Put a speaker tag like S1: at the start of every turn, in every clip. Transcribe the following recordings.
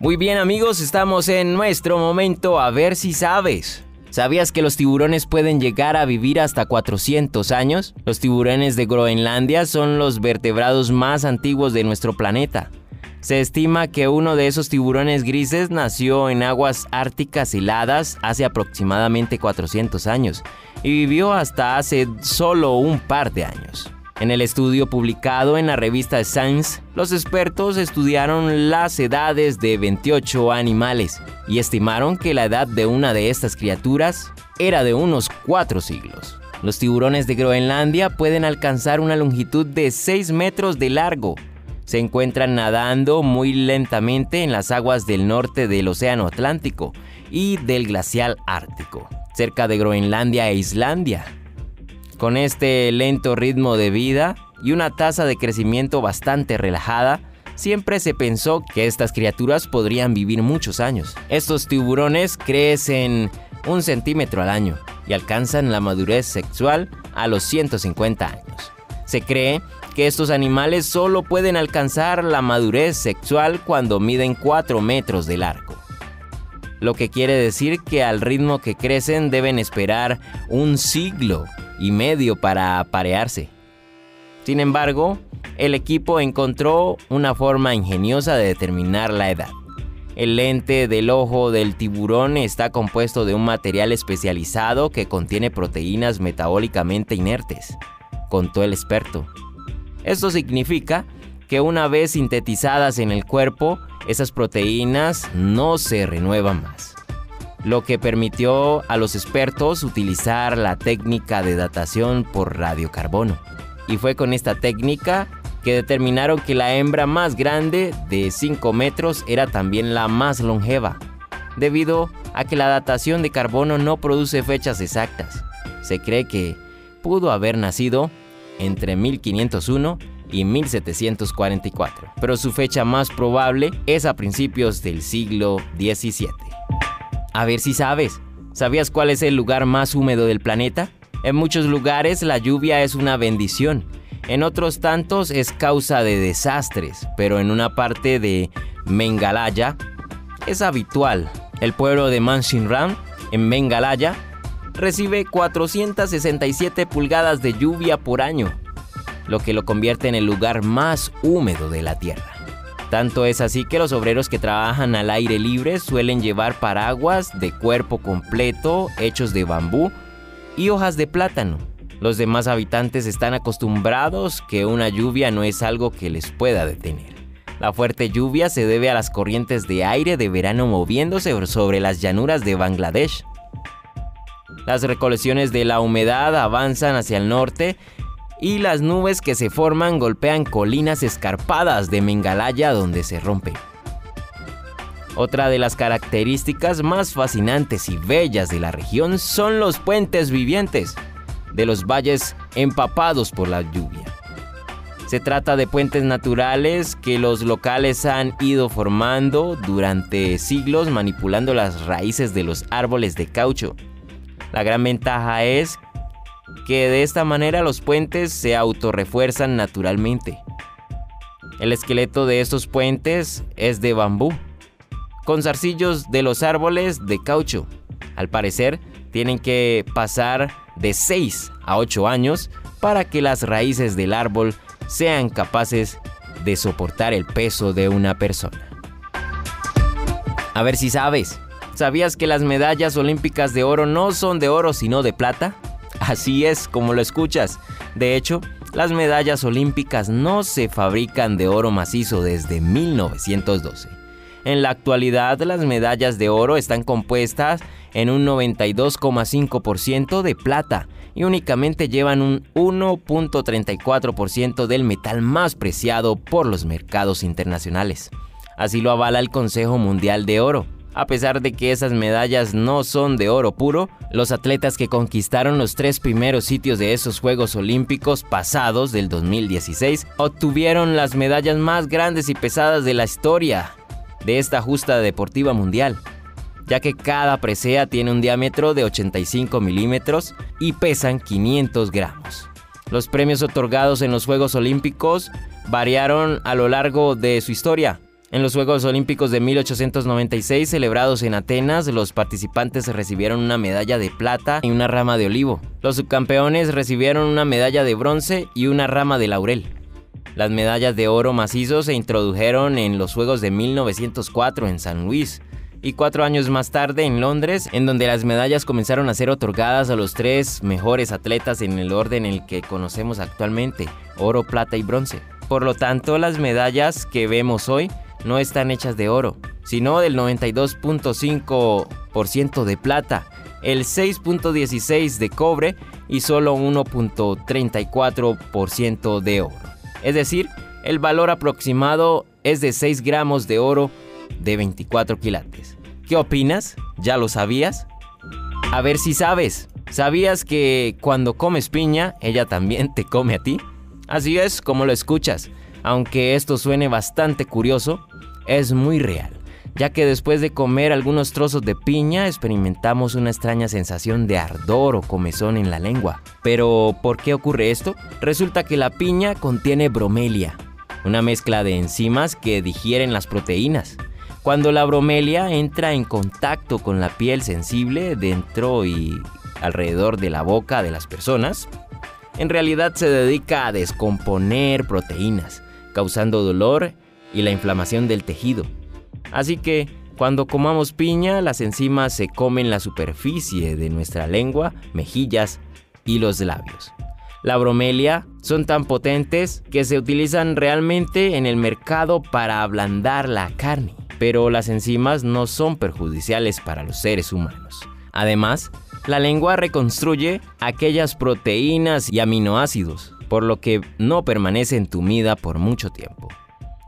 S1: Muy bien amigos, estamos en nuestro momento a ver si sabes. ¿Sabías que los tiburones pueden llegar a vivir hasta 400 años? Los tiburones de Groenlandia son los vertebrados más antiguos de nuestro planeta. Se estima que uno de esos tiburones grises nació en aguas árticas heladas hace aproximadamente 400 años y vivió hasta hace solo un par de años. En el estudio publicado en la revista Science, los expertos estudiaron las edades de 28 animales y estimaron que la edad de una de estas criaturas era de unos 4 siglos. Los tiburones de Groenlandia pueden alcanzar una longitud de 6 metros de largo. Se encuentran nadando muy lentamente en las aguas del norte del Océano Atlántico y del glacial Ártico, cerca de Groenlandia e Islandia. Con este lento ritmo de vida y una tasa de crecimiento bastante relajada, siempre se pensó que estas criaturas podrían vivir muchos años. Estos tiburones crecen un centímetro al año y alcanzan la madurez sexual a los 150 años. Se cree que estos animales solo pueden alcanzar la madurez sexual cuando miden 4 metros de largo. Lo que quiere decir que al ritmo que crecen deben esperar un siglo y medio para aparearse. Sin embargo, el equipo encontró una forma ingeniosa de determinar la edad. El lente del ojo del tiburón está compuesto de un material especializado que contiene proteínas metabólicamente inertes, contó el experto. Esto significa que una vez sintetizadas en el cuerpo, esas proteínas no se renuevan más lo que permitió a los expertos utilizar la técnica de datación por radiocarbono. Y fue con esta técnica que determinaron que la hembra más grande, de 5 metros, era también la más longeva, debido a que la datación de carbono no produce fechas exactas. Se cree que pudo haber nacido entre 1501 y 1744, pero su fecha más probable es a principios del siglo XVII. A ver si sabes. ¿Sabías cuál es el lugar más húmedo del planeta? En muchos lugares la lluvia es una bendición. En otros tantos es causa de desastres, pero en una parte de Mengalaya es habitual. El pueblo de Manshinram, en Mengalaya, recibe 467 pulgadas de lluvia por año, lo que lo convierte en el lugar más húmedo de la Tierra. Tanto es así que los obreros que trabajan al aire libre suelen llevar paraguas de cuerpo completo hechos de bambú y hojas de plátano. Los demás habitantes están acostumbrados que una lluvia no es algo que les pueda detener. La fuerte lluvia se debe a las corrientes de aire de verano moviéndose sobre las llanuras de Bangladesh. Las recolecciones de la humedad avanzan hacia el norte y las nubes que se forman golpean colinas escarpadas de Mengalaya donde se rompen. Otra de las características más fascinantes y bellas de la región son los puentes vivientes de los valles empapados por la lluvia. Se trata de puentes naturales que los locales han ido formando durante siglos manipulando las raíces de los árboles de caucho. La gran ventaja es que de esta manera los puentes se autorrefuerzan naturalmente. El esqueleto de estos puentes es de bambú, con zarcillos de los árboles de caucho. Al parecer, tienen que pasar de 6 a 8 años para que las raíces del árbol sean capaces de soportar el peso de una persona. A ver si sabes, ¿sabías que las medallas olímpicas de oro no son de oro sino de plata? Así es como lo escuchas. De hecho, las medallas olímpicas no se fabrican de oro macizo desde 1912. En la actualidad las medallas de oro están compuestas en un 92,5% de plata y únicamente llevan un 1.34% del metal más preciado por los mercados internacionales. Así lo avala el Consejo Mundial de Oro. A pesar de que esas medallas no son de oro puro, los atletas que conquistaron los tres primeros sitios de esos Juegos Olímpicos pasados del 2016 obtuvieron las medallas más grandes y pesadas de la historia de esta justa deportiva mundial, ya que cada presea tiene un diámetro de 85 milímetros y pesan 500 gramos. Los premios otorgados en los Juegos Olímpicos variaron a lo largo de su historia. En los Juegos Olímpicos de 1896 celebrados en Atenas, los participantes recibieron una medalla de plata y una rama de olivo. Los subcampeones recibieron una medalla de bronce y una rama de laurel. Las medallas de oro macizo se introdujeron en los Juegos de 1904 en San Luis y cuatro años más tarde en Londres, en donde las medallas comenzaron a ser otorgadas a los tres mejores atletas en el orden en el que conocemos actualmente, oro, plata y bronce. Por lo tanto, las medallas que vemos hoy no están hechas de oro, sino del 92.5% de plata, el 6.16% de cobre y solo 1.34% de oro. Es decir, el valor aproximado es de 6 gramos de oro de 24 quilates. ¿Qué opinas? ¿Ya lo sabías? A ver si sabes. ¿Sabías que cuando comes piña, ella también te come a ti? Así es como lo escuchas. Aunque esto suene bastante curioso, es muy real, ya que después de comer algunos trozos de piña experimentamos una extraña sensación de ardor o comezón en la lengua. Pero, ¿por qué ocurre esto? Resulta que la piña contiene bromelia, una mezcla de enzimas que digieren las proteínas. Cuando la bromelia entra en contacto con la piel sensible dentro y alrededor de la boca de las personas, en realidad se dedica a descomponer proteínas, causando dolor y la inflamación del tejido. Así que cuando comamos piña, las enzimas se comen la superficie de nuestra lengua, mejillas y los labios. La bromelia son tan potentes que se utilizan realmente en el mercado para ablandar la carne, pero las enzimas no son perjudiciales para los seres humanos. Además, la lengua reconstruye aquellas proteínas y aminoácidos, por lo que no permanece entumida por mucho tiempo.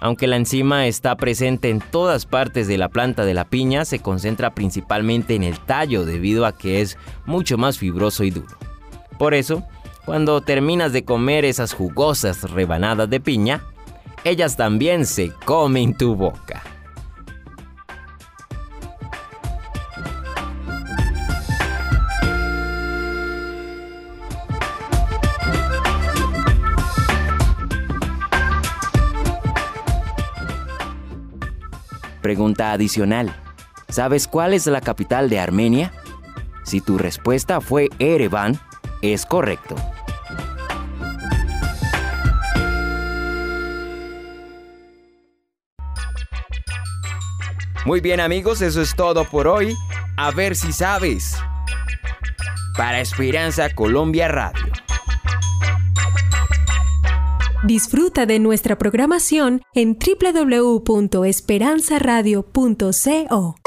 S1: Aunque la enzima está presente en todas partes de la planta de la piña, se concentra principalmente en el tallo debido a que es mucho más fibroso y duro. Por eso, cuando terminas de comer esas jugosas rebanadas de piña, ellas también se comen tu boca. Pregunta adicional. ¿Sabes cuál es la capital de Armenia? Si tu respuesta fue Ereván, es correcto. Muy bien amigos, eso es todo por hoy. A ver si sabes. Para Esperanza Colombia Radio.
S2: Disfruta de nuestra programación en www.esperanzaradio.co.